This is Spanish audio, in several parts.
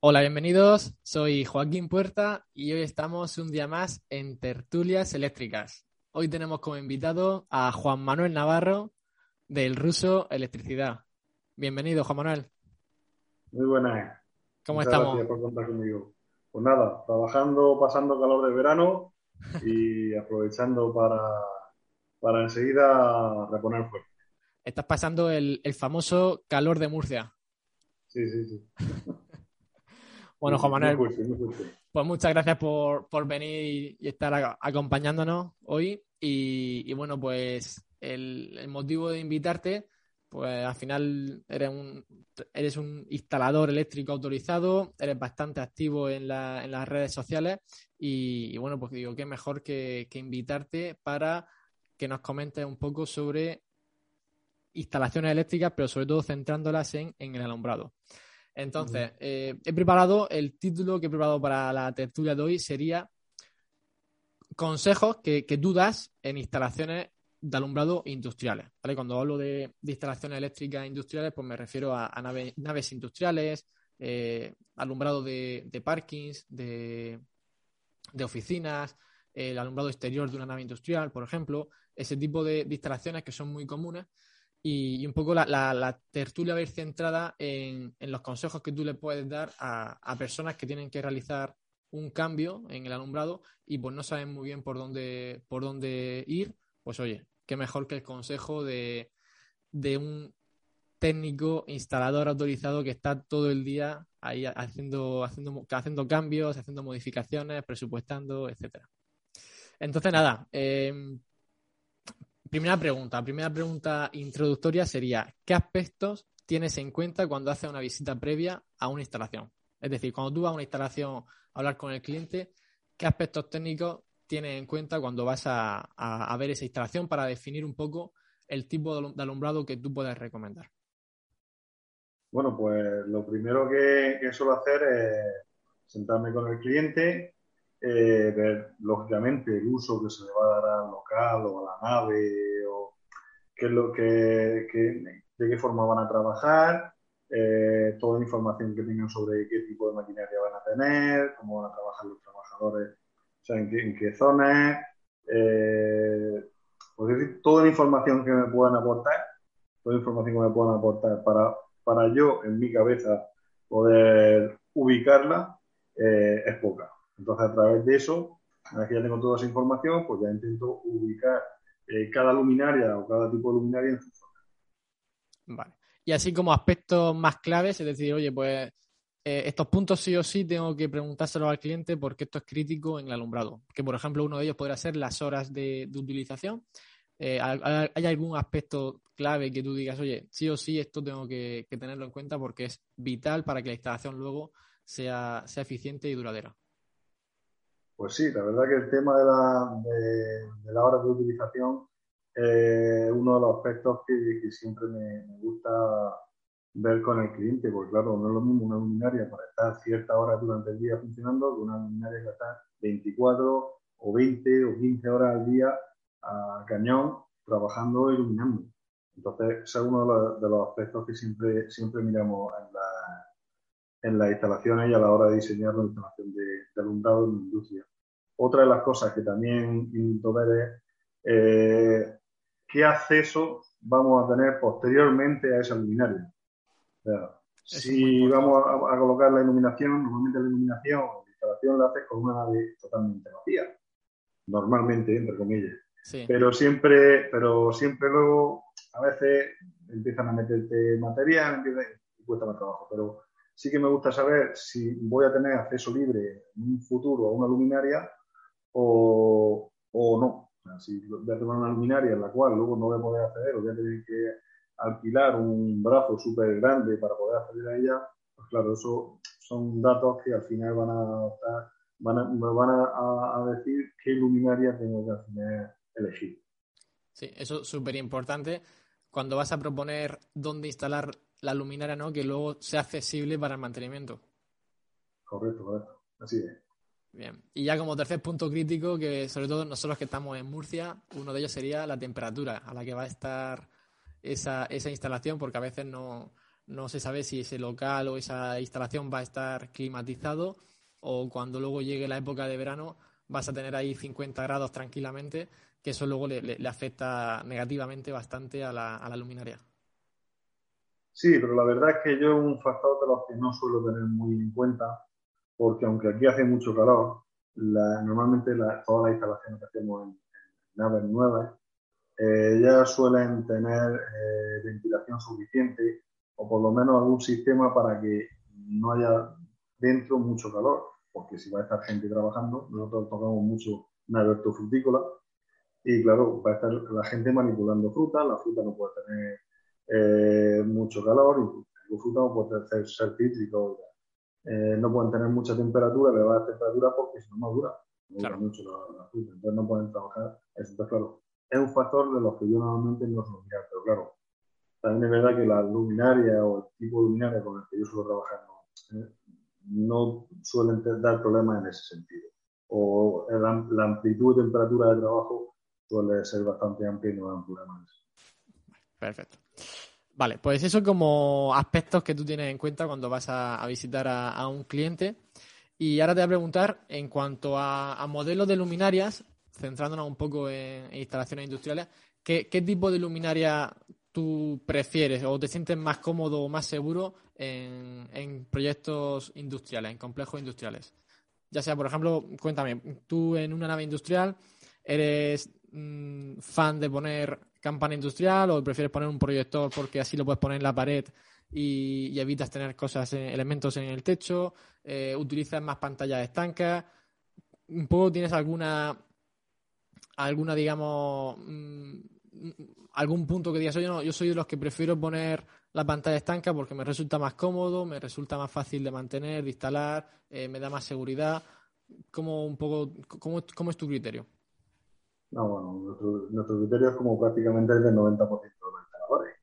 Hola, bienvenidos. Soy Joaquín Puerta y hoy estamos un día más en Tertulias Eléctricas. Hoy tenemos como invitado a Juan Manuel Navarro del Ruso Electricidad. Bienvenido, Juan Manuel. Muy buenas. ¿Cómo estamos? Gracias por contar conmigo. Pues nada, trabajando, pasando calor de verano y aprovechando para, para enseguida reponer fuerte. Estás pasando el, el famoso calor de Murcia. Sí, sí, sí. Bueno, Juan Manuel, Muy fuerte, muy fuerte. pues muchas gracias por, por venir y estar a- acompañándonos hoy. Y, y bueno, pues el, el motivo de invitarte, pues al final eres un, eres un instalador eléctrico autorizado, eres bastante activo en, la- en las redes sociales y, y bueno, pues digo, qué mejor que, que invitarte para que nos comentes un poco sobre instalaciones eléctricas, pero sobre todo centrándolas en, en el alumbrado. Entonces, eh, he preparado el título que he preparado para la tertulia de hoy sería consejos que, que tú das en instalaciones de alumbrado industriales. ¿vale? Cuando hablo de, de instalaciones eléctricas industriales, pues me refiero a, a nave- naves industriales, eh, alumbrado de, de parkings, de, de oficinas, el alumbrado exterior de una nave industrial, por ejemplo, ese tipo de instalaciones que son muy comunes y, un poco la, la- la tertulia va a ir centrada en, en los consejos que tú le puedes dar a, a personas que tienen que realizar un cambio en el alumbrado y pues no saben muy bien por dónde, por dónde ir, pues oye, qué mejor que el consejo de, de un técnico instalador autorizado que está todo el día ahí haciendo, haciendo, haciendo cambios, haciendo modificaciones, presupuestando, etcétera. Entonces, nada, eh, primera pregunta, primera pregunta introductoria sería, ¿qué aspectos tienes en cuenta cuando haces una visita previa a una instalación? Es decir, cuando tú vas a una instalación a hablar con el cliente, ¿qué aspectos técnicos tienes en cuenta cuando vas a, a- ver esa instalación para definir un poco el tipo de alumbrado que tú puedes recomendar? Bueno, pues lo primero que, que suelo hacer es sentarme con el cliente, eh, ver lógicamente el uso que se le va a dar al local o a la nave, o qué es lo que, de qué forma van a trabajar, eh, toda la información que tengan sobre qué tipo de maquinaria van a tener, cómo van a trabajar los trabajadores, o sea, en qué, en qué zonas, eh, pues es decir, toda la información que me puedan aportar, toda la información que me puedan aportar para para yo en mi cabeza poder ubicarla eh, es poca. Entonces, a través de eso, una vez que ya tengo toda esa información, pues ya intento ubicar eh, cada luminaria o cada tipo de luminaria en su zona. Vale. Y así como aspectos más claves, es decir, oye, pues eh, estos puntos sí o sí tengo que preguntárselo al cliente porque esto es crítico en el alumbrado. Que, por ejemplo, uno de ellos podrá ser las horas de, utilización. Eh, ¿hay, algún aspecto clave que tú digas, oye, sí o sí esto tengo que, tenerlo en cuenta porque es vital para que la instalación luego sea eficiente y duradera? Pues sí, la verdad que el tema de la, de, de hora de utilización es uno de los aspectos que, siempre me, gusta ver con el cliente, porque claro, no es lo mismo una luminaria para estar ciertas horas durante el día funcionando que una luminaria que está 24 o 20 o 15 horas al día a cañón trabajando iluminando. Entonces, ese es uno de los, aspectos que siempre, siempre miramos en las instalaciones y a la hora de diseñar la instalación de, de alumbrado en la industria. Otra de las cosas que también intento ver es eh, qué acceso vamos a tener posteriormente a esa luminaria. O sea, si vamos a, a, colocar la iluminación, normalmente la iluminación, la instalación la haces con una nave totalmente vacía. Normalmente, entre comillas. Sí. Pero siempre, pero siempre luego, a veces empiezan a meterte material, empieza, y cuesta más trabajo. Pero sí que me gusta saber si voy a tener acceso libre en un futuro a una luminaria o, o no. O sea, si voy a tener una luminaria en la cual luego no voy a poder acceder o voy a tener que alquilar un brazo súper grande para poder acceder a ella, pues claro, eso son datos que al final van a, van a me van a, a, a, decir qué luminaria tengo que al final elegir. Sí, eso es súper importante cuando vas a proponer dónde instalar la luminaria, ¿no? Que luego sea accesible para el mantenimiento. Correcto, correcto. Así es. Bien. Y ya como tercer punto crítico, que sobre todo nosotros que estamos en Murcia, uno de ellos sería la temperatura a la que va a estar esa, esa instalación, porque a veces no, no se sabe si ese local o esa instalación va a estar climatizado o cuando luego llegue la época de verano vas a tener ahí 50 grados tranquilamente, que eso luego le, afecta negativamente bastante a la, a la, luminaria. Sí, pero la verdad es que yo un factor de los que no suelo tener muy en cuenta, porque aunque aquí hace mucho calor, normalmente todas las instalaciones que hacemos en, naves nuevas eh, ya suelen tener eh, ventilación suficiente o por lo menos algún sistema para que no haya dentro mucho calor porque si va a estar gente trabajando, nosotros tocamos mucho una frutícola y claro, va a estar la gente manipulando fruta, la fruta no puede tener eh, mucho calor, y la fruta no puede ser, ser eh, no pueden tener mucha temperatura, elevadas temperaturas porque si no madura, no claro. mucho la, fruta, entonces no pueden trabajar, eso claro. Es un factor de los que yo normalmente no suelo mirar, pero claro, también es verdad que la luminaria o el tipo de luminaria con el que yo suelo trabajar no, eh, no suelen dar problemas en ese sentido. O la, amplitud de temperatura de trabajo suele ser bastante amplia y no dan problemas. Perfecto. Vale, pues eso como aspectos que tú tienes en cuenta cuando vas a, visitar a, un cliente. Y ahora te voy a preguntar, en cuanto a, modelos de luminarias, centrándonos un poco en, instalaciones industriales, ¿qué, ¿qué, tipo de luminaria tú prefieres o te sientes más cómodo o más seguro en, proyectos industriales, en complejos industriales? Ya sea, por ejemplo, cuéntame, tú en una nave industrial eres mm, fan de poner campana industrial o prefieres poner un proyector porque así lo puedes poner en la pared y, evitas tener cosas, eh, elementos en el techo, eh, utilizas más pantallas estancas, un poco tienes alguna, alguna digamos, mm, algún punto que digas, oye, no, yo soy de los que prefiero poner la pantalla estanca porque me resulta más cómodo, me resulta más fácil de mantener, de instalar, eh, me da más seguridad. ¿Cómo, un poco, cómo, cómo es tu criterio? No, bueno, nuestro, criterio es como prácticamente el del 90% de los instaladores.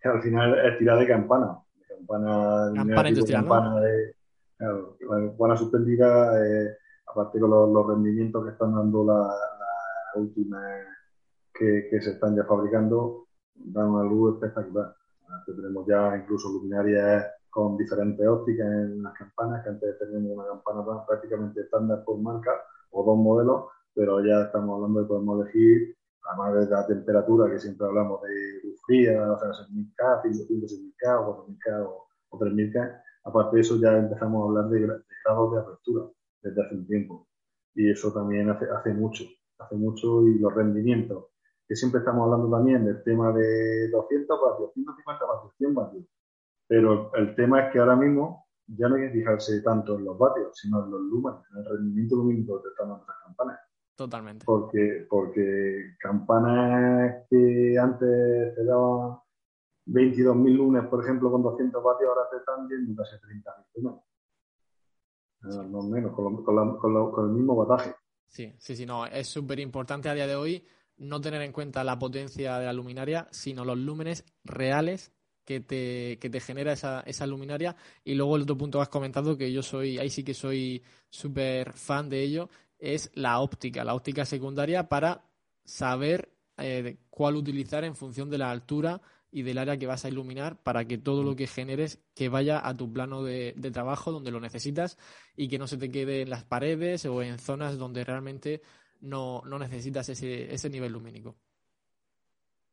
Que al final es tirar de campana. De campana, campana industrial, campana de, claro, la campana suspendida, eh, aparte con los, rendimientos que están dando la, la última que, que, se están ya fabricando, dan una luz espectacular tenemos ya incluso luminarias con diferentes ópticas en las campanas, que antes teníamos una campana prácticamente estándar por marca o dos modelos, pero ya estamos hablando de podemos elegir, además de la temperatura, que siempre hablamos de luz fría, o sea, 6.000K, 5.000K, 4.000K o, o 3.000K. Aparte de eso, ya empezamos a hablar de, grados de apertura desde hace un tiempo. Y eso también hace, hace mucho, hace mucho y los rendimientos que siempre estamos hablando también del tema de 200 vatios, 150 vatios, 100 vatios. Pero el tema es que ahora mismo ya no hay que fijarse tanto en los vatios, sino en los lumens, en el rendimiento lumínico que están las campanas. Totalmente. Porque, porque campanas que antes te daban 22.000 lunes, por ejemplo, con 200 vatios, ahora te están viendo casi 30.000 lunes. No menos, con, con, el mismo bataje. Sí, sí, sí, no, es súper importante a día de hoy no tener en cuenta la potencia de la luminaria, sino los lúmenes reales que te, que te genera esa, esa luminaria. Y luego el otro punto que has comentado, que yo soy, ahí sí que soy súper fan de ello, es la óptica, la óptica secundaria para saber eh, cuál utilizar en función de la altura y del área que vas a iluminar para que todo lo que generes que vaya a tu plano de, de, trabajo donde lo necesitas y que no se te quede en las paredes o en zonas donde realmente no, no necesitas ese, ese nivel lumínico.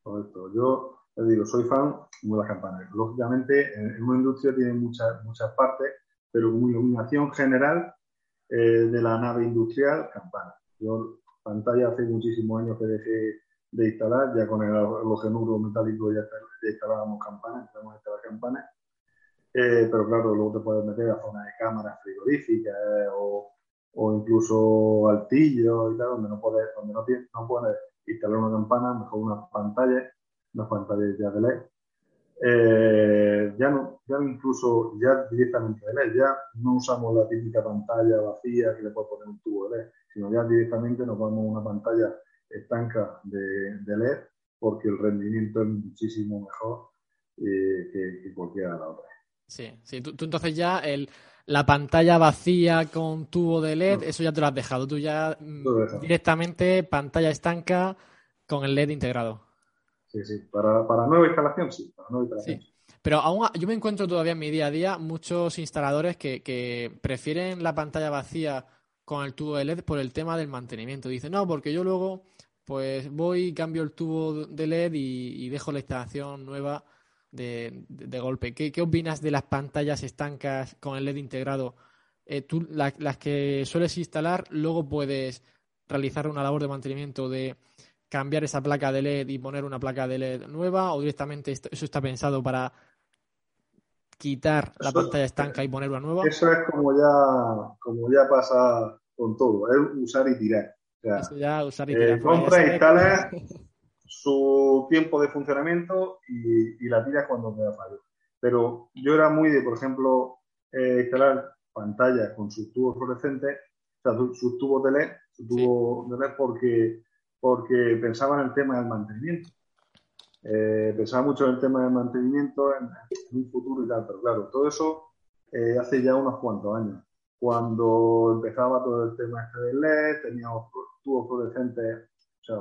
Correcto. Yo digo, soy fan de las campanas. Lógicamente, en una industria tiene muchas, muchas partes, pero iluminación general eh, de la nave industrial, campana. Yo pantalla hace muchísimos años que dejé de instalar, ya con el halogenuro metálico ya, instalábamos campanas, empezamos a instalar campanas. Eh, pero claro, luego te puedes meter a zonas de cámaras frigoríficas eh, o incluso altillo y tal, donde no puedes, donde no, tienes, no puedes instalar una campana, mejor una pantalla, una pantalla ya de LED. Eh, ya no, ya incluso ya directamente de LED, ya no usamos la típica pantalla vacía que le puedes poner un tubo de LED, sino ya directamente nos vamos a una pantalla estanca de, de LED porque el rendimiento es muchísimo mejor eh, que, que, cualquiera de las otras. Sí, sí, tú entonces ya el, la pantalla vacía con tubo de LED, eso ya te lo has dejado. Tú ya mm, directamente pantalla estanca con el LED integrado. Sí, sí. Para, para nueva instalación, sí. Para nueva instalación. Sí. Pero aún yo me encuentro todavía en mi día a día muchos instaladores que, que prefieren la pantalla vacía con el tubo de LED por el tema del mantenimiento. Dicen, no, porque yo luego pues voy, cambio el tubo de LED y, dejo la instalación nueva de, golpe. ¿Qué, ¿Qué, opinas de las pantallas estancas con el LED integrado? Eh, tú, las que sueles instalar, luego puedes realizar una labor de mantenimiento de cambiar esa placa de LED y poner una placa de LED nueva o directamente eso está pensado para quitar la pantalla estanca y poner una nueva. Eso es como ya, como ya pasa con todo, es usar y tirar. eso ya usar y tirar. Eh, compra, instala su tiempo de funcionamiento y, la tiras cuando te da fallo. Pero yo era muy de, por ejemplo, eh, instalar pantallas con sus tubos fluorescentes, o sea, sus, tubos de LED, su tubo de LED porque, porque pensaba en el tema del mantenimiento. Eh, pensaba mucho en el tema del mantenimiento en, un futuro y tal, pero claro, todo eso eh, hace ya unos cuantos años. Cuando empezaba todo el tema este del LED, teníamos tubos fluorescentes, o sea,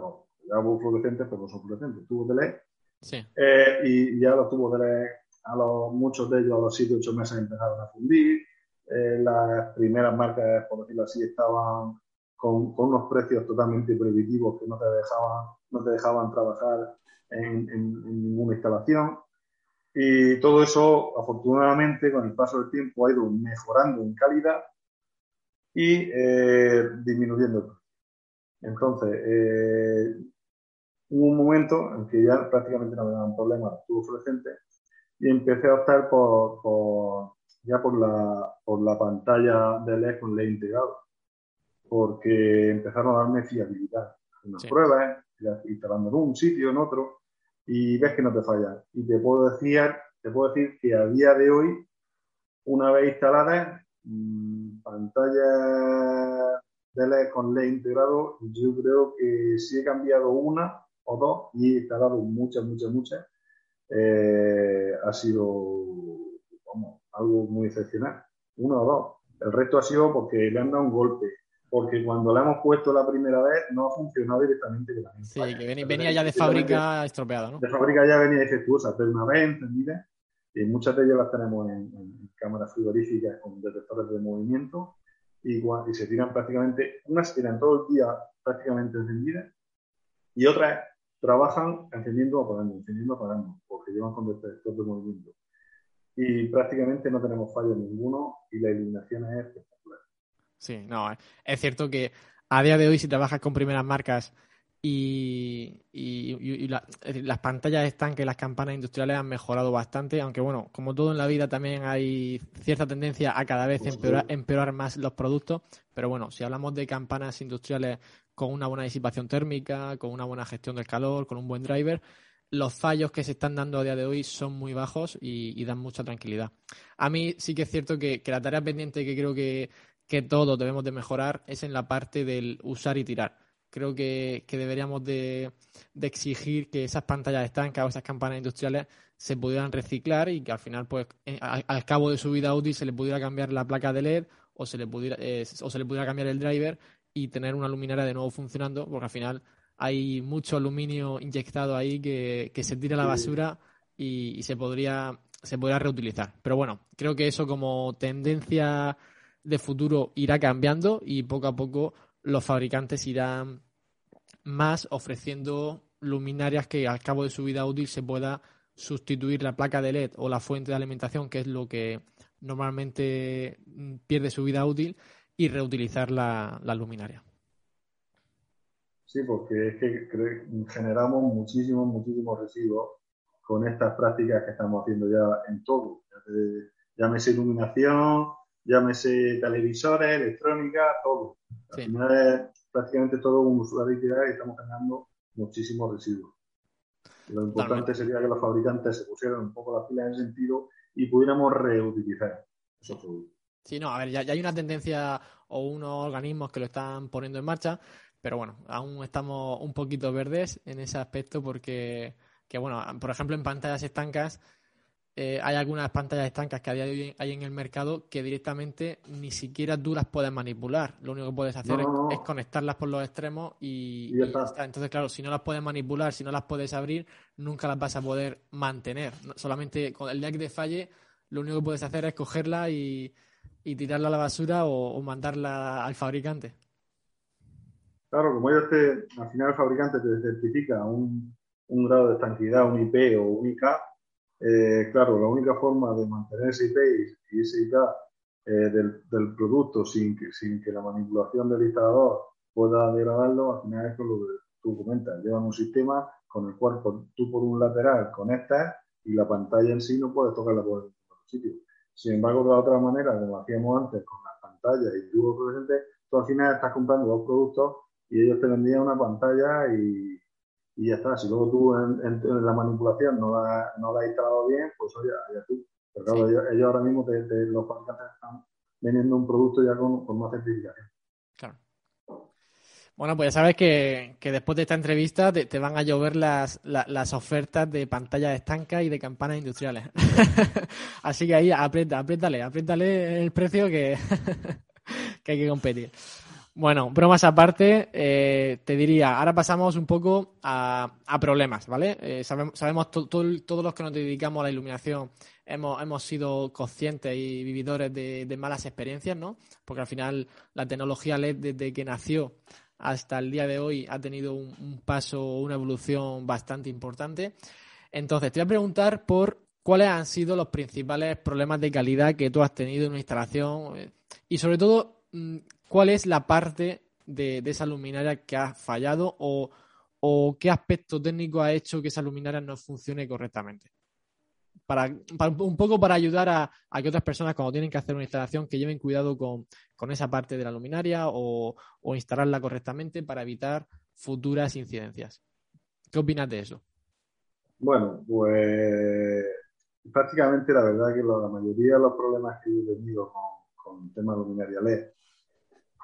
ya fluorescentes, pero no son fluorescentes, tubos de LED. Sí. Eh, y ya los tubos de LED, a los, muchos de ellos a los 7 8 meses empezaron a fundir. las primeras marcas, por decirlo así, estaban con, con, unos precios totalmente prohibitivos que no te dejaban, no te dejaban trabajar en, ninguna instalación. Y todo eso, afortunadamente, con el paso del tiempo ha ido mejorando en calidad y eh, disminuyendo. Entonces, eh, hubo un momento en que ya prácticamente no me daban problemas los tubos fluorescentes y empecé a optar por, ya por la, por la pantalla de LED con LED integrado, porque empezaron a darme fiabilidad. Unas pruebas, instalando en un sitio, en otro, y ves que no te falla. Y te puedo decir, te puedo decir que a día de hoy, una vez instalada, mmm, pantalla de LED con LED integrado, yo creo que si he cambiado una o dos y he instalado muchas, muchas, muchas, eh, ha sido algo muy excepcional. Uno o dos. El resto ha sido porque le han dado un golpe, porque cuando la hemos puesto la primera vez no ha funcionado directamente Sí, que venía, ya de fábrica estropeada, ¿no? De fábrica ya venía defectuosa, pero una vez entendida, y muchas de ellas las tenemos en, cámaras frigoríficas con detectores de movimiento y, y, se tiran prácticamente, unas tiran todo el día prácticamente encendidas y otras trabajan encendiendo o apagando, encendiendo o apagando, porque llevan con detector de movimiento. Y prácticamente no tenemos fallo ninguno y la iluminación es Sí, no, eh, es cierto que a día de hoy si trabajas con primeras marcas y, las pantallas están que las campanas industriales han mejorado bastante, aunque bueno, como todo en la vida también hay cierta tendencia a cada vez empeorar, empeorar más los productos, pero bueno, si hablamos de campanas industriales con una buena disipación térmica, con una buena gestión del calor, con un buen driver, los fallos que se están dando a día de hoy son muy bajos y, dan mucha tranquilidad. A mí sí que es cierto que, que la tarea pendiente que creo que, que todos debemos de mejorar es en la parte del usar y tirar. Creo que, deberíamos de, exigir que esas pantallas estancas o esas campanas industriales se pudieran reciclar y que al final, pues, eh, al, cabo de su vida útil se le pudiera cambiar la placa de LED o se le pudiera, eh, o se le pudiera cambiar el driver y tener una luminaria de nuevo funcionando, porque al final hay mucho aluminio inyectado ahí que, se tira a la basura y, y, se podría se podría reutilizar. Pero bueno, creo que eso como tendencia de futuro irá cambiando y poco a poco los fabricantes irán más ofreciendo luminarias que al cabo de su vida útil se pueda sustituir la placa de LED o la fuente de alimentación, que es lo que normalmente pierde su vida útil, y reutilizar la, luminaria. Sí, porque es que generamos muchísimos, muchísimos residuos con estas prácticas que estamos haciendo ya en todo. Llámese iluminación, llámese televisores, electrónica, todo. Al final es prácticamente todo un usuario y estamos generando muchísimos residuos. Lo importante sería que los fabricantes se pusieran un poco las pilas en ese sentido y pudiéramos reutilizar esos productos. Sí, no, a ver, ya, hay una tendencia o unos organismos que lo están poniendo en marcha, pero bueno, aún estamos un poquito verdes en ese aspecto porque, que bueno, por ejemplo, en pantallas estancas eh, hay algunas pantallas estancas que a día de hoy hay en el mercado que directamente ni siquiera tú las puedes manipular. Lo único que puedes hacer es, conectarlas por los extremos y, Entonces, claro, si no las puedes manipular, si no las puedes abrir, nunca las vas a poder mantener. Solamente con el día que te falle, lo único que puedes hacer es cogerla y, tirarla a la basura o, mandarla al fabricante. Claro, como ellos te, al final el fabricante te certifica un, un grado de estanquidad, un IP o un IK, eh, claro, la única forma de mantener ese IP y ese IK eh, del, producto sin que, sin que la manipulación del instalador pueda degradarlo, al final es lo que tú comentas. Llevan un sistema con el cual tú por un lateral conectas y la pantalla en sí no puedes tocarla por el sitio. Sin embargo, de la otra manera, como hacíamos antes con las pantallas y tubo presente, tú al final estás comprando dos productos y ellos te vendían una pantalla y, y ya está. Si luego tú en, la manipulación no la, no la has instalado bien, pues oye, ya tú. Pero claro, ellos, ahora mismo, te, los fabricantes están vendiendo un producto ya con, con más certificación. Claro. Bueno, pues ya sabes que, que después de esta entrevista te, te van a llover las, las, ofertas de pantallas estancas y de campanas industriales. Así que ahí aprieta, apriétale, apriétale el precio que, que hay que competir. Bueno, bromas aparte, eh, te diría, ahora pasamos un poco a, problemas, ¿vale? Eh, sabemos, sabemos todos los que nos dedicamos a la iluminación hemos, hemos sido conscientes y vividores de, malas experiencias, ¿no? Porque al final la tecnología LED desde que nació hasta el día de hoy ha tenido un, un paso, una evolución bastante importante. Entonces, te voy a preguntar por cuáles han sido los principales problemas de calidad que tú has tenido en una instalación eh, y sobre todo mm, cuál es la parte de, esa luminaria que ha fallado o, qué aspecto técnico ha hecho que esa luminaria no funcione correctamente. Para, un poco para ayudar a, que otras personas cuando tienen que hacer una instalación que lleven cuidado con, esa parte de la luminaria o, instalarla correctamente para evitar futuras incidencias. ¿Qué opinas de eso? Bueno, pues prácticamente la verdad que la mayoría de los problemas que he tenido con, con el tema luminaria LED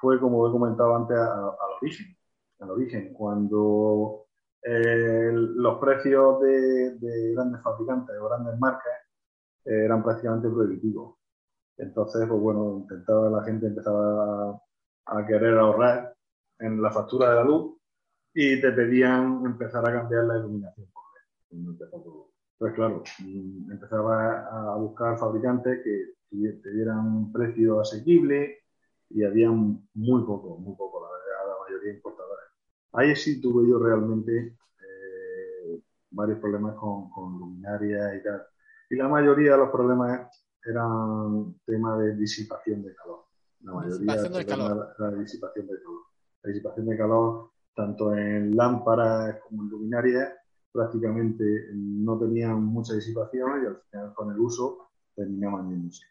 fue, como he comentado antes, al origen. Al origen, cuando eh, los precios de, grandes fabricantes o grandes marcas eh, eran prácticamente prohibitivos. Entonces, pues bueno, intentaba la gente empezaba a, querer ahorrar en la factura de la luz y te pedían empezar a cambiar la iluminación Pues claro, empezaba a buscar fabricantes que te dieran un precio asequible, y había muy poco, muy poco, la verdad, la mayoría importadores. Ahí sí tuve yo realmente eh, varios problemas con, con luminaria y tal. Y la mayoría de los problemas eran tema de disipación de calor. La mayoría calor. Era, disipación de calor. La disipación de calor, tanto en lámparas como en luminarias, prácticamente no tenían mucha disipación y al final con el uso terminaban yéndose.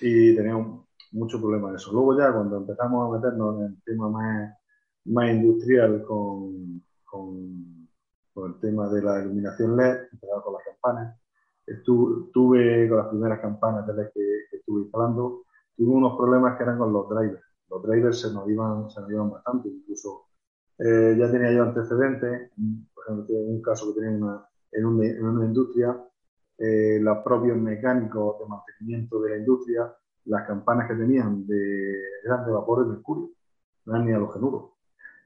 Y teníamos mucho problema eso. Luego ya cuando empezamos a meternos en el tema más, más industrial con, con, el tema de la iluminación LED, empezamos con las campanas, estuve con las primeras campanas de LED que, estuve instalando, tuve unos problemas que eran con los drivers. Los drivers se nos iban, se nos iban bastante, incluso eh, ya tenía yo antecedentes, por ejemplo, en un caso que tenía una, en, una, en una industria, eh, los propios mecánicos de mantenimiento de la industria las campanas que tenían de, eran de vapor de mercurio, no eran ni halogénuros.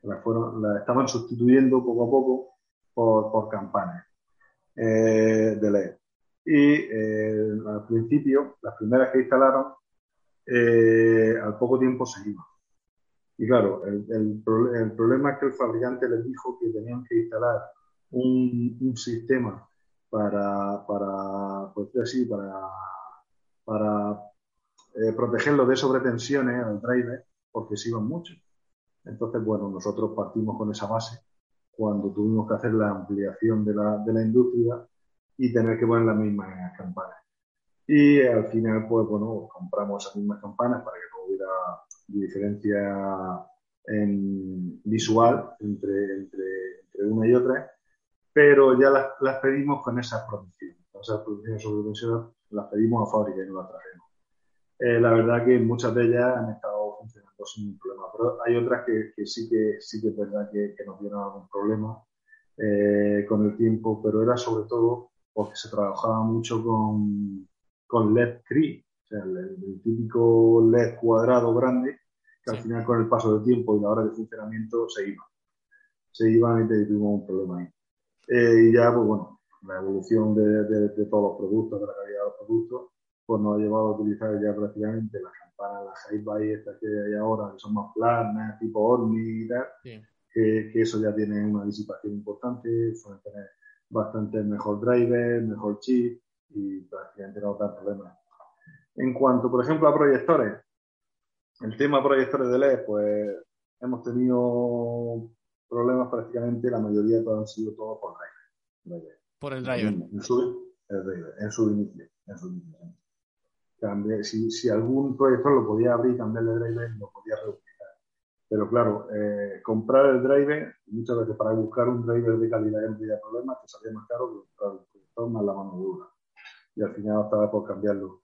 Las, fueron, las estaban sustituyendo poco a poco por, por campanas eh, de LED. Y eh, al principio, las primeras que instalaron, eh, al poco tiempo se iban. Y claro, el, el, el, problema es que el fabricante les dijo que tenían que instalar un, un sistema para, para, pues así, para, para eh, protegerlo de sobretensiones al driver porque se iban mucho. Entonces, bueno, nosotros partimos con esa base cuando tuvimos que hacer la ampliación de la, de la industria y tener que poner las mismas campanas. Y al final, pues bueno, compramos esas mismas campanas para que no hubiera diferencia en visual entre, entre, entre una y otra, pero ya las, las pedimos con esa protección. Esas protecciones sobre las pedimos a fábrica y no las trajimos. Eh, la verdad que muchas de ellas han estado funcionando sin ningún problema, pero hay otras que, sí que sí que es verdad que, nos dieron algún problema eh, con el tiempo, pero era sobre todo porque se trabajaba mucho con, con LED CRI, o sea, el, típico LED cuadrado grande, que al final con el paso del tiempo y la hora de funcionamiento se iba. Se iban y tuvimos un problema ahí. Eh, y ya, pues bueno, la evolución de, de, todos los productos, de la calidad de los productos, pues nos ha llevado a utilizar ya prácticamente las campanas, las high estas que hay ahora, que son más planas, tipo Ormi y tal, que, que, eso ya tiene una disipación importante, suelen tener bastante mejor driver, mejor chip y prácticamente no dan problemas. En cuanto, por ejemplo, a proyectores, el tema proyectores de LED, pues hemos tenido problemas prácticamente, la mayoría han sido todos por driver. Por el driver. En, su, en su inicio. En su inicio. Si, si, algún proyector lo podía abrir cambiarle driver, lo podía reutilizar. Pero claro, eh, comprar el driver, muchas veces para buscar un driver de calidad y de problemas, te salía más caro que comprar el proyector más la mano dura. Y al final estaba por cambiarlo.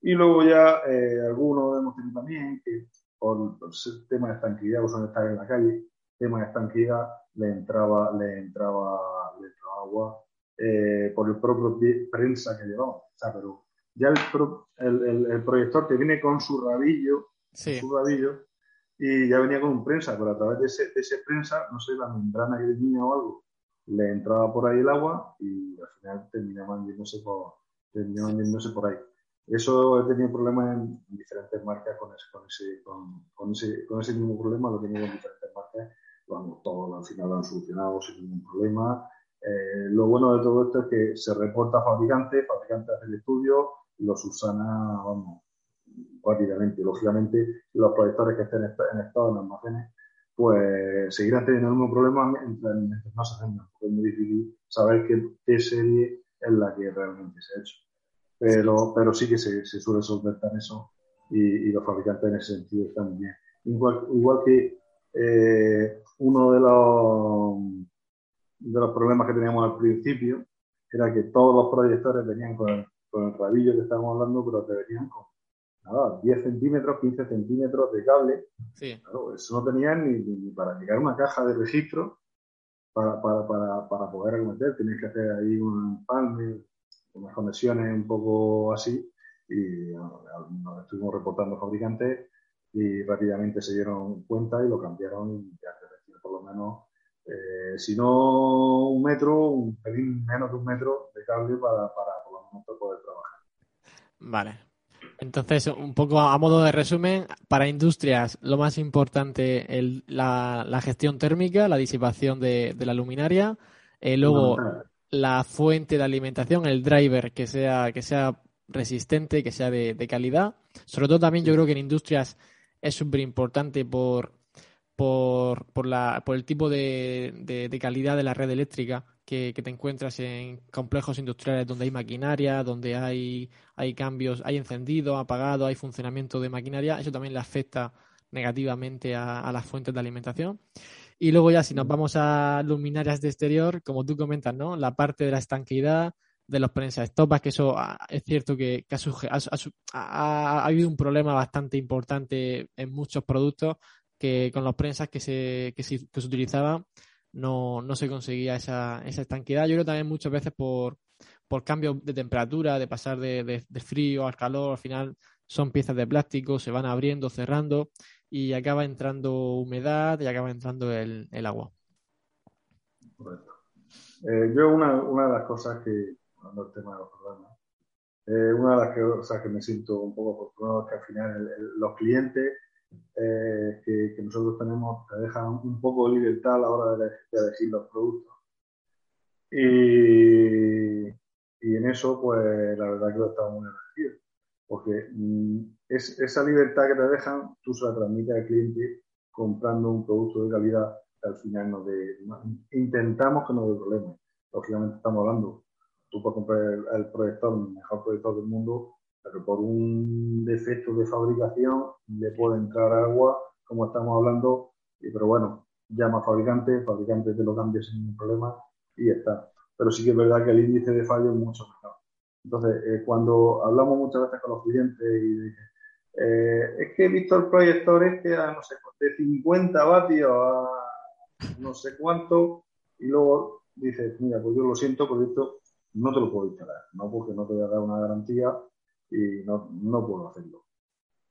Y luego ya eh, algunos hemos tenido también que por, el tema de estanquidad, o son estar en la calle, tema de estanquidad, le entraba, le entraba, le entraba agua eh, por el propio prensa que llevaba. O sea, pero ya el, el, proyector te viene con su rabillo, su rabillo, y ya venía con un prensa, pero a través de ese, de ese prensa, no sé, la membrana que tenía o algo, le entraba por ahí el agua y al final terminaban yéndose por, terminaban yéndose por ahí. Eso he tenido problemas en diferentes marcas con ese, con ese, con, ese, con ese mismo problema, lo he tenido en diferentes marcas, bueno, todos al final lo han solucionado sin ningún problema eh, lo bueno de todo esto es que se reporta a fabricantes, fabricantes hacen el estudio lo subsana, vamos, rápidamente. Lógicamente, los proyectores que estén en estado en almacenes, pues seguirán teniendo el mismo problema mientras, no se vendan, porque es muy difícil saber qué, serie es la que realmente se ha hecho. Pero, pero sí que se, suele solventar eso y, los fabricantes en ese sentido están bien. Igual, igual que eh, uno de los de los problemas que teníamos al principio era que todos los proyectores venían con el, con el rabillo que estábamos hablando, pero te venían con nada, 10 centímetros, 15 centímetros de cable. Sí. eso no tenían ni, para llegar a una caja de registro para, para, para, para poder meter. Tienes que hacer ahí un palme, unas conexiones un poco así. Y nos estuvimos reportando fabricantes y rápidamente se dieron cuenta y lo cambiaron y ya por lo menos eh, si no un metro, un pelín menos de un metro de cable para, para menos poder trabajar. Vale. Entonces, un poco a modo de resumen, para industrias lo más importante el, la, la, gestión térmica, la disipación de, de la luminaria, eh, luego la fuente de alimentación, el driver que sea, que sea resistente, que sea de, de calidad. Sobre todo también yo creo que en industrias es súper importante por por, por, la, por el tipo de, de, calidad de la red eléctrica que, te encuentras en complejos industriales donde hay maquinaria, donde hay, hay cambios, hay encendido, apagado, hay funcionamiento de maquinaria. Eso también le afecta negativamente a, las fuentes de alimentación. Y luego ya si nos vamos a luminarias de exterior, como tú comentas, ¿no? La parte de la estanquidad, de los prensa estopas, que eso ah, es cierto que, ha, habido un problema bastante importante en muchos productos que con los prensas que se, que se, que se utilizaban no, no se conseguía esa, esa estanquidad. Yo creo también muchas veces por, por cambios de temperatura, de pasar de, de, frío al calor, al final son piezas de plástico, se van abriendo, cerrando y acaba entrando humedad y acaba entrando el, el agua. Correcto. Eh, yo una, una de las cosas que, hablando tema de los problemas, eh, una de las que, me siento un poco afortunado es que al final los clientes eh, que, nosotros tenemos te dejan un poco de libertad a la hora de, elegir los productos. Y, y, en eso, pues la verdad que lo estamos muy agradecidos, porque mm, es, esa libertad que te dejan, tú se la transmites al cliente comprando un producto de calidad que al final nos de, intentamos que no dé problemas. Lógicamente estamos hablando, tú puedes comprar el, el proyector, el mejor proyector del mundo, pero por un defecto de fabricación le puede entrar agua, como estamos hablando, y, pero bueno, llama fabricante, fabricante te lo cambia sin ningún problema y ya está. Pero sí que es verdad que el índice de fallo es mucho mejor. Entonces, eh, cuando hablamos muchas veces con los clientes y eh, es que he visto el proyector este a no sé, de 50 vatios a no sé cuánto, y luego dices, mira, pues yo lo siento, porque esto no te lo puedo instalar, no porque no te voy a dar una garantía y no, no puedo hacerlo.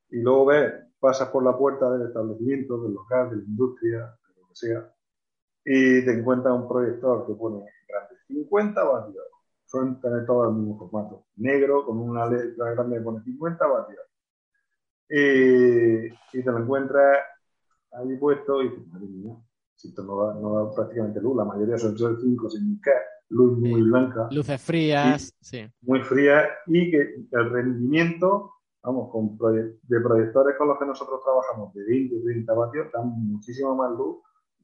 Y luego ves, pasas por la puerta del establecimiento, del local, de la industria, de lo que sea, y te encuentras un proyector que pone grande 50 vatios. Suelen tener todos el mismo formato. Negro, con una letra grande que pone 50 vatios. Y, y te lo encuentras ahí puesto y dices, madre mía, si esto no da, no da prácticamente luz, la mayoría son 5 sin qué, luz muy blanca. Luces frías, sí. Muy frías y que el rendimiento, vamos, con de proyectores con los que nosotros trabajamos de 20, 30 vatios, dan muchísima más luz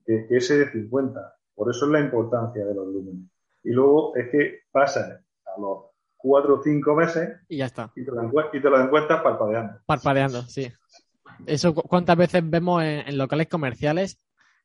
que, ese de 50. Por eso es la importancia de los lúmenes. Y luego es que pasa a los 4 o 5 meses y ya está. Y te, lo, y te lo encuentras parpadeando. Parpadeando, sí. Eso cuántas veces vemos en, locales comerciales,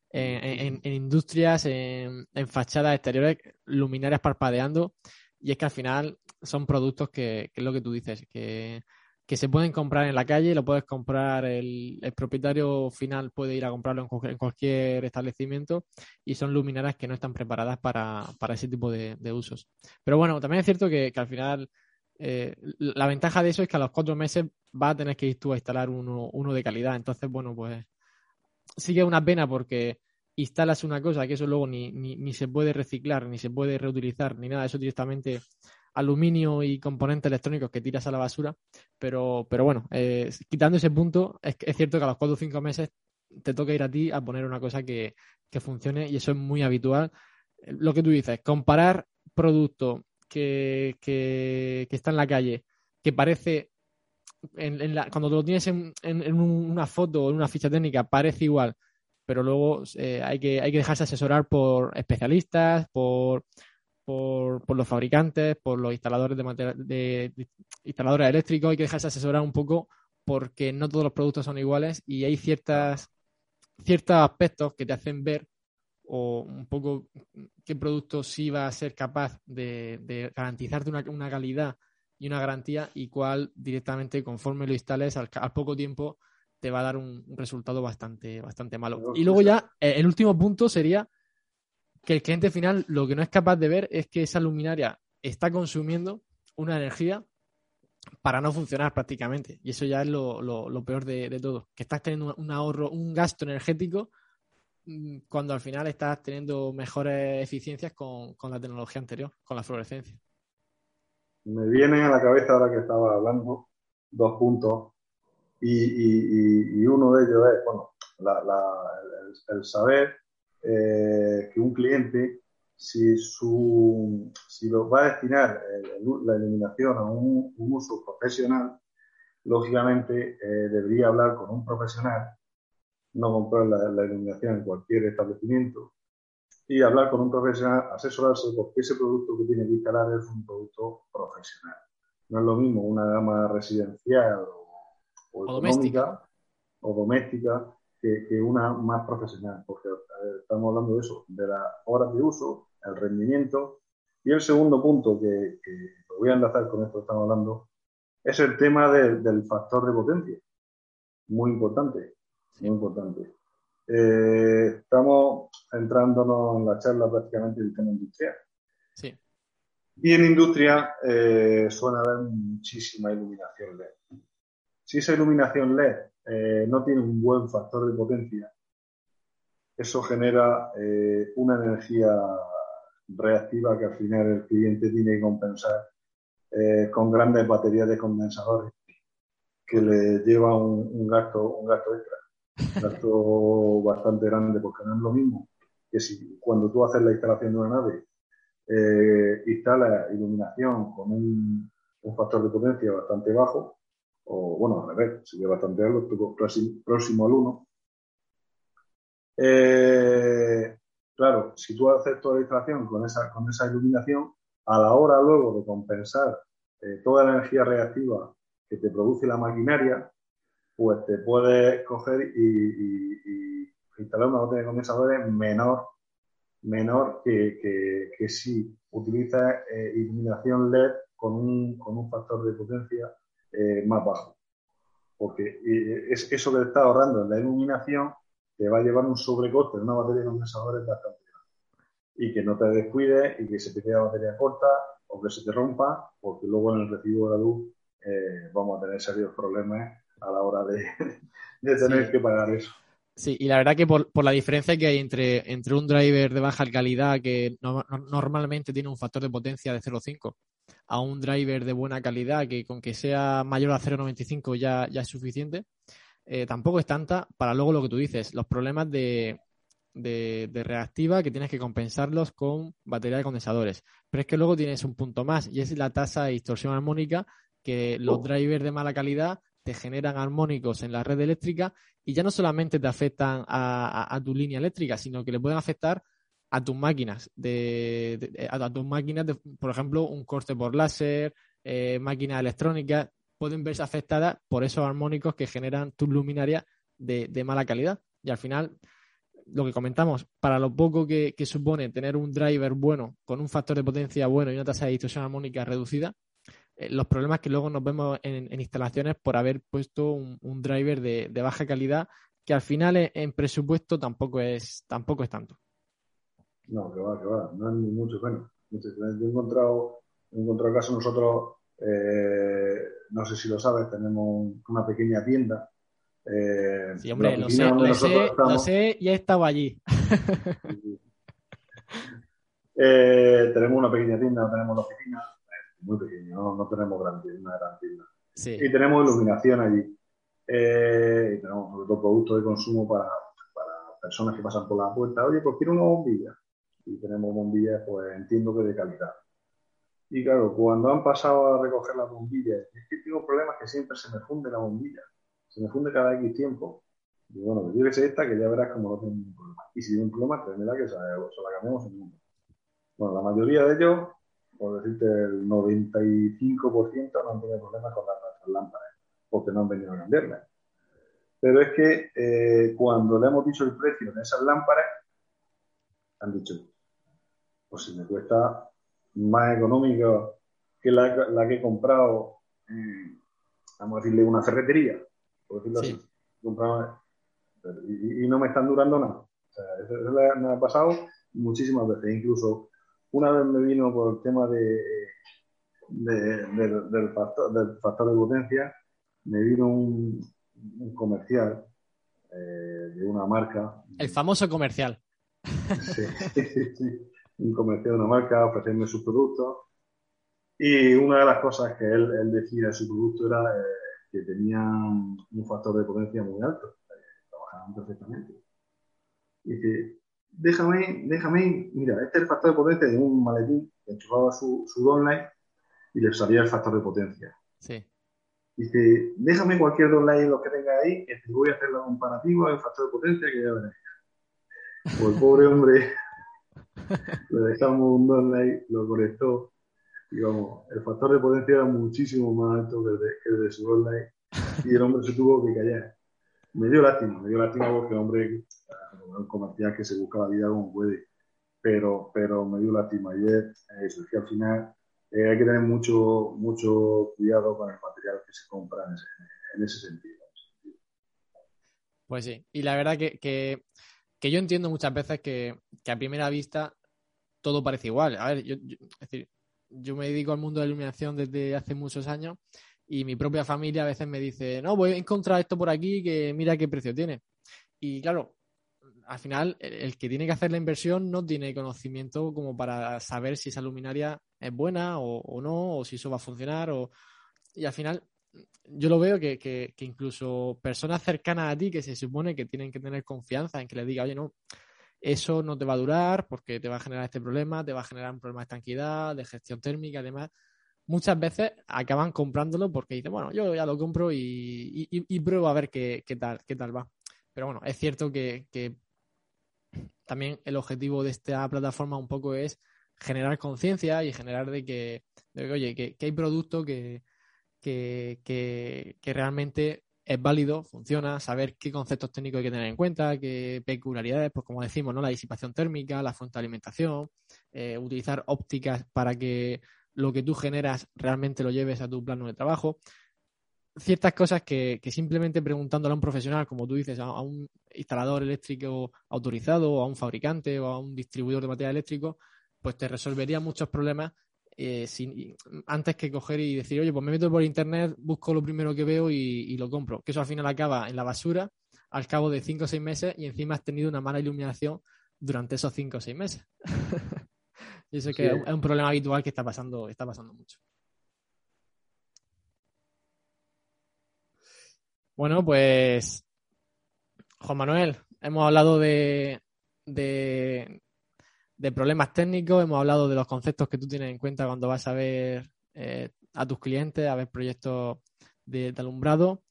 en, industrias, en, fachadas exteriores, luminarias parpadeando. Y es que al final son productos que, que es lo que tú dices, que que se pueden comprar en la calle, lo puedes comprar, el, propietario final puede ir a comprarlo en, cualquier establecimiento y son luminarias que no están preparadas para, ese tipo de, usos. Pero bueno, también es cierto que, al final eh, la ventaja de eso es que a los cuatro meses vas a tener que ir tú a instalar uno, uno de calidad. Entonces, bueno, pues sí que es una pena porque instalas una cosa que eso luego ni, ni, ni se puede reciclar, ni se puede reutilizar, ni nada, eso directamente aluminio y componentes electrónicos que tiras a la basura, pero, pero bueno, eh, quitando ese punto, es, cierto que a los 4 o 5 meses te toca ir a ti a poner una cosa que, funcione y eso es muy habitual. Lo que tú dices, comparar producto que, que, está en la calle, que parece, en, la, cuando lo tienes en, en, una foto o en una ficha técnica, parece igual, pero luego eh, hay, que, hay que dejarse asesorar por especialistas, por por, los fabricantes, por los instaladores de, instaladores eléctricos, hay que dejarse asesorar un poco porque no todos los productos son iguales y hay ciertas, ciertos aspectos que te hacen ver o un poco qué producto sí va a ser capaz de, garantizarte una, calidad y una garantía y cuál directamente conforme lo instales al, poco tiempo te va a dar un, resultado bastante, bastante malo. Y luego ya eh, el último punto sería que el cliente final lo que no es capaz de ver es que esa luminaria está consumiendo una energía para no funcionar prácticamente. Y eso ya es lo, peor de, todo, que estás teniendo un ahorro, un gasto energético mm, cuando al final estás teniendo mejores eficiencias con, la tecnología anterior, con la fluorescencia. Me vienen a la cabeza ahora que estaba hablando dos puntos y, uno de ellos es, bueno, el saber eh, que un cliente, si, su, si lo va a destinar eh, la eliminación a un, uso profesional, lógicamente eh, debería hablar con un profesional, no comprar la, la, eliminación en cualquier establecimiento y hablar con un profesional, asesorarse porque ese producto que tiene que instalar es un producto profesional. No es lo mismo una gama residencial o, doméstica o doméstica que, una más profesional, porque estamos hablando de eso, de las horas de uso, el rendimiento. Y el segundo punto que, lo voy a enlazar con esto que estamos hablando es el tema del factor de potencia. Muy importante, muy importante. Eh, estamos entrándonos en la charla prácticamente del tema industrial. Sí. Y en industria eh, suele haber muchísima iluminación LED. Si esa iluminación LED eh, no tiene un buen factor de potencia, eso genera eh, una energía reactiva que al final el cliente tiene que compensar eh, con grandes baterías de condensadores que le lleva un, gasto, un gasto extra, un gasto bastante grande, porque no es lo mismo que si cuando tú haces la instalación de una nave, eh, instalas iluminación con un, factor de potencia bastante bajo, o bueno, al revés, sería bastante alto, próximo al 1, eh, claro, si tú haces toda la instalación con esa, con esa iluminación, a la hora luego de compensar eh, toda la energía reactiva que te produce la maquinaria, pues te puedes coger y, instalar una batería de condensadores menor, menor que, que, si utilizas eh, iluminación LED con un, con un factor de potencia más bajo. Porque es eso que te está ahorrando en la iluminación te va a llevar un sobrecoste de una batería de condensadores bastante grande. Y que no te descuides y que se te quede la batería corta o que se te rompa, porque luego en el recibo de la luz eh, vamos a tener serios problemas a la hora de, tener que pagar eso. Sí, y la verdad que por, la diferencia que hay entre, entre un driver de baja calidad que normalmente tiene un factor de potencia de 0,5 a un driver de buena calidad que con que sea mayor a 0,95 ya, ya es suficiente, eh, tampoco es tanta para luego lo que tú dices, los problemas de, de, reactiva que tienes que compensarlos con batería de condensadores. Pero es que luego tienes un punto más y es la tasa de distorsión armónica que los oh. drivers de mala calidad te generan armónicos en la red eléctrica y ya no solamente te afectan a, tu línea eléctrica, sino que le pueden afectar a tus máquinas, de, a, tus máquinas, de, por ejemplo, un corte por láser, eh, máquinas electrónicas, pueden verse afectadas por esos armónicos que generan tus luminarias de, mala calidad. Y al final, lo que comentamos, para lo poco que, supone tener un driver bueno, con un factor de potencia bueno y una tasa de distorsión armónica reducida, los problemas que luego nos vemos en, instalaciones por haber puesto un, driver de, baja calidad que al final en, presupuesto tampoco es, tampoco es tanto. No, que va, que va, no es mucho menos. Yo he encontrado, he encontrado caso nosotros, eh, no sé si lo sabes, tenemos una pequeña tienda. Eh, sí, hombre, lo sé, lo sé, lo sé, y he estado allí. tenemos una pequeña tienda, tenemos la oficina, muy pequeño, no, tenemos gran, una gran tienda. Y tenemos iluminación allí. Eh, y tenemos sobre todo productos de consumo para, personas que pasan por la puerta. Oye, pues quiero una bombilla. Y tenemos bombillas, pues entiendo que de calidad. Y claro, cuando han pasado a recoger las bombillas, es que tengo problemas que siempre se me funde la bombilla. Se me funde cada X tiempo. Y bueno, yo que esta, que ya verás cómo no tengo ningún problema. Y si hay un problema, tendrá que se, se la cambiamos en mundo. Bueno, la mayoría de ellos por decirte, el 95% no han tenido problemas con las lámparas, porque no han venido a cambiarlas. Pero es que eh, cuando le hemos dicho el precio de esas lámparas, han dicho, pues si me cuesta más económico que la, que he comprado, vamos a decirle, una ferretería, por decirlo así, y, no me están durando nada. O sea, eso, me ha pasado muchísimas veces, incluso una vez me vino por el tema de, del, factor, del, factor, de potencia, me vino un, comercial eh, de una marca. El famoso comercial. Sí, sí, sí, un comercial de una marca ofrecerme sus productos. Y una de las cosas que él, él decía de su producto era eh, que tenían un factor de potencia muy alto, eh, trabajaban perfectamente. Y que déjame, déjame, mira, este es el factor de potencia de un maletín que enchufaba su, su online y le salía el factor de potencia. Sí. Dice, déjame cualquier online lo que tenga ahí, que te voy a hacer la comparativa del factor de potencia que ya verás. Pues el pobre hombre le dejamos un online, lo conectó. Digamos, el factor de potencia era muchísimo más alto que el de, que el de su online y el hombre se tuvo que callar. Me dio lástima, me dio lástima porque el hombre un comercial que se busca la vida como puede, pero, pero me dio lástima. Y es que al final eh, hay que tener mucho, mucho cuidado con el material que se compra en ese, sentido. Pues sí, y la verdad que, que, yo entiendo muchas veces que, que, a primera vista todo parece igual. A ver, yo, es decir, yo me dedico al mundo de la iluminación desde hace muchos años y mi propia familia a veces me dice, no, voy a encontrar esto por aquí que mira qué precio tiene. Y claro, al final el que tiene que hacer la inversión no tiene conocimiento como para saber si esa luminaria es buena o, no, o si eso va a funcionar. O... Y al final yo lo veo que, que, incluso personas cercanas a ti que se supone que tienen que tener confianza en que les diga, oye, no, eso no te va a durar porque te va a generar este problema, te va a generar un problema de estanquidad, de gestión térmica y demás. Muchas veces acaban comprándolo porque dicen, bueno, yo ya lo compro y, y, pruebo a ver qué, qué, tal, qué tal va. Pero bueno, es cierto que también el objetivo de esta plataforma un poco es generar conciencia y generar de que, oye, que, hay producto que, que, que, realmente es válido, funciona, saber qué conceptos técnicos hay que tener en cuenta, qué peculiaridades, pues como decimos, ¿no? La disipación térmica, la fuente de alimentación, eh, utilizar ópticas para que lo que tú generas realmente lo lleves a tu plano de trabajo ciertas cosas que, simplemente preguntándole a un profesional, como tú dices, a, un instalador eléctrico autorizado, o a un fabricante, o a un distribuidor de material eléctrico, pues te resolvería muchos problemas eh, antes que coger y decir, oye, pues me meto por internet, busco lo primero que veo y, lo compro. Que eso al final acaba en la basura al cabo de cinco o seis meses y encima has tenido una mala iluminación durante esos cinco o seis meses. y eso que es un problema habitual que está pasando, está pasando mucho. Bueno, pues Juan Manuel, hemos hablado de, de problemas técnicos, hemos hablado de los conceptos que tú tienes en cuenta cuando vas a ver eh, a tus clientes, a ver proyectos de, alumbrado.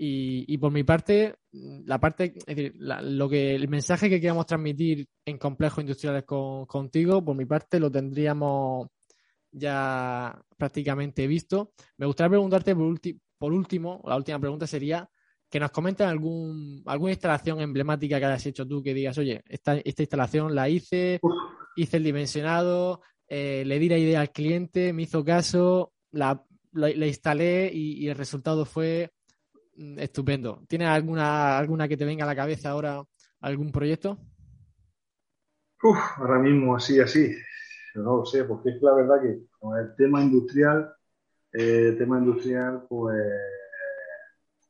Y, por mi parte, la parte, es decir, lo que, el mensaje que queramos transmitir en complejos industriales contigo, por mi parte, lo tendríamos ya prácticamente visto. Me gustaría preguntarte por, por último, la última pregunta sería que nos comenten algún, alguna instalación emblemática que hayas hecho tú, que digas, oye, esta, esta instalación la hice, hice el dimensionado, eh, le di la idea al cliente, me hizo caso, la, instalé y, el resultado fue mm, estupendo. ¿Tienes alguna, alguna que te venga a la cabeza ahora, algún proyecto? Uf, ahora mismo así, así. No lo sé, porque es la verdad que con el tema industrial, eh, tema industrial, pues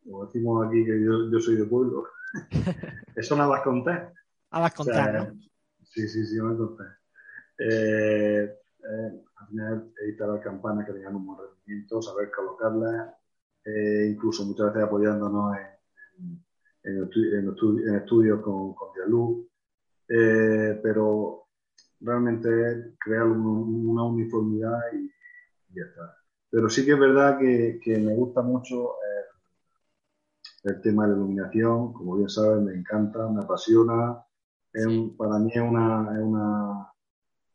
como decimos aquí que yo, soy de pueblo, eso nada más contar. A las contar, Sí, sí, sí, nada más contar. Eh, eh, al final, editar las campanas que tengan un buen rendimiento, saber colocarlas, eh, incluso muchas veces apoyándonos en, en, estudios con, con Dialuz, pero realmente crear una uniformidad y, ya está. Pero sí que es verdad que, que me gusta mucho el tema de la iluminación, como bien saben, me encanta, me apasiona. Es para mí es, una, una,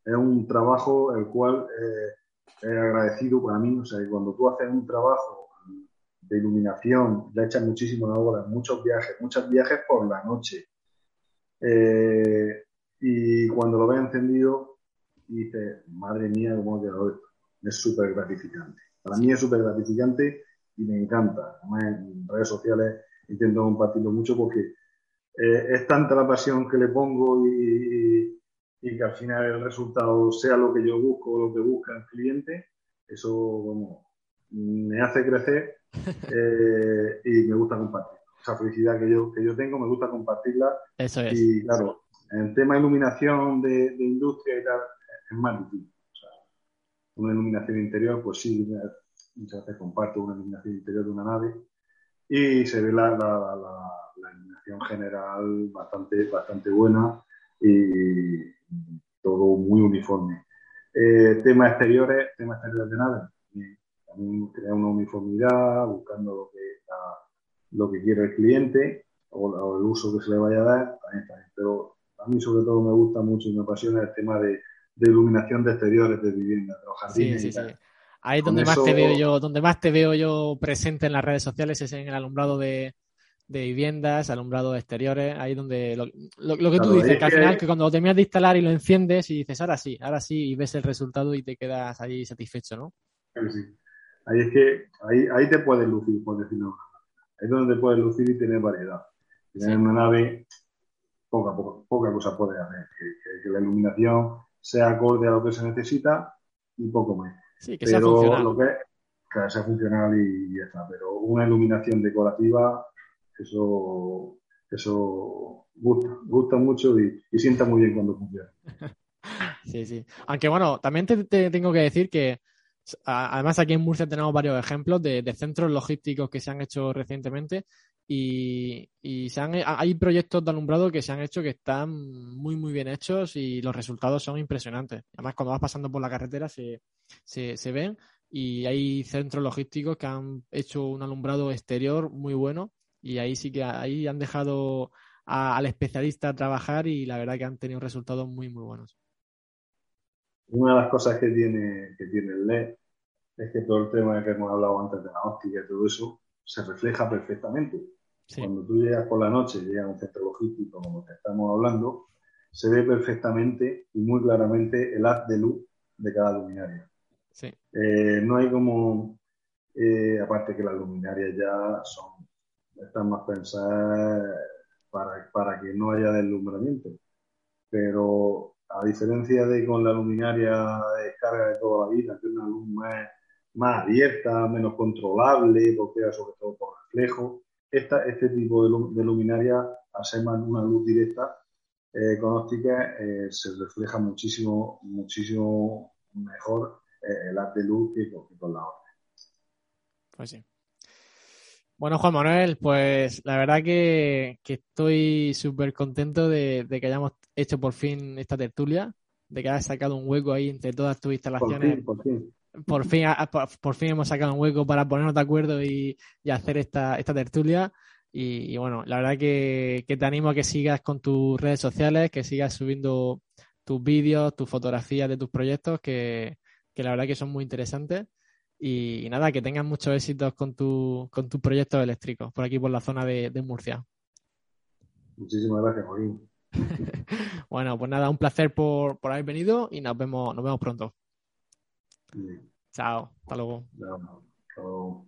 es un trabajo el cual eh, he agradecido para mí. O sea, cuando tú haces un trabajo de iluminación, le echas muchísimo la hora, muchos viajes, muchos viajes por la noche. Eh, y cuando lo ves encendido, dices, madre mía, cómo ha quedado esto. Es súper gratificante. Para mí es súper gratificante y me encanta. en redes sociales intento compartirlo mucho porque eh, es tanta la pasión que le pongo y, que al final el resultado sea lo que yo busco o lo que busca el cliente, eso me hace crecer eh, y me gusta compartir. Esa felicidad que yo, que yo tengo, me gusta compartirla. Eso es. Y claro, en el tema de iluminación de, industria y tal, es más difícil. Una iluminación interior, pues sí, muchas veces comparto una iluminación interior de una nave y se ve la, la, la, iluminación general bastante, bastante buena y todo muy uniforme. Eh, temas exteriores, temas exteriores de nave, también crear una uniformidad, buscando lo que, lo que quiere el cliente o, el uso que se le vaya a dar, también, pero a mí sobre todo me gusta mucho y me apasiona el tema de, de iluminación de exteriores de vivienda, de los jardines sí, sí, Sí. Ahí es donde más te veo yo, donde más te veo yo presente en las redes sociales es en el alumbrado de, viviendas, alumbrado de exteriores, ahí donde lo, que tú dices, que al final que cuando lo terminas de instalar y lo enciendes y dices ahora sí, ahora sí, y ves el resultado y te quedas ahí satisfecho, ¿no? Sí. Ahí es que ahí, ahí te puedes lucir, por decirlo. Ahí es donde te puedes lucir y tener variedad. Tener una nave, poca, poca, poca cosa puedes hacer. que la iluminación sea acorde a lo que se necesita y poco más. Sí, que sea funcional. Lo que, sea funcional y ya está. Pero una iluminación decorativa, eso, eso gusta, gusta mucho y, sienta muy bien cuando funciona. Sí, sí. Aunque bueno, también te, tengo que decir que además aquí en Murcia tenemos varios ejemplos de, centros logísticos que se han hecho recientemente y, se han, hay proyectos de alumbrado que se han hecho que están muy, muy bien hechos y los resultados son impresionantes. Además, cuando vas pasando por la carretera se, se, ven y hay centros logísticos que han hecho un alumbrado exterior muy bueno y ahí sí que ahí han dejado al especialista trabajar y la verdad que han tenido resultados muy muy buenos. Una de las cosas que tiene, que tiene el LED es que todo el tema que hemos hablado antes de la óptica y todo eso se refleja perfectamente. Cuando tú llegas por la noche, llegas a un centro logístico como te estamos hablando, se ve perfectamente y muy claramente el haz de luz de cada luminaria. Eh, no hay como, eh, aparte que las luminarias ya son, están más pensadas para, para que no haya deslumbramiento, pero a diferencia de con la luminaria de descarga de toda la vida, que una luz más, más abierta, menos controlable, porque era sobre todo por reflejo, esta, este tipo de, luminaria, al ser una luz directa eh, con óptica, eh, se refleja muchísimo, muchísimo mejor eh, el haz de luz que con, la otra. Pues sí. Bueno, Juan Manuel, pues la verdad que, estoy súper contento de, que hayamos hecho por fin esta tertulia, de que hayas sacado un hueco ahí entre todas tus instalaciones. Por fin, por fin. Por fin, hemos sacado un hueco para ponernos de acuerdo y, hacer esta, esta tertulia. Y, bueno, la verdad que, te animo a que sigas con tus redes sociales, que sigas subiendo tus vídeos, tus fotografías de tus proyectos, que, la verdad que son muy interesantes. Y, nada, que tengas muchos éxitos con, tu, con tus proyectos eléctricos por aquí, por la zona de, Murcia. Muchísimas gracias, Joaquín. bueno, pues nada, un placer por, haber venido y nos vemos, nos vemos pronto. Chao, hasta luego. Chao.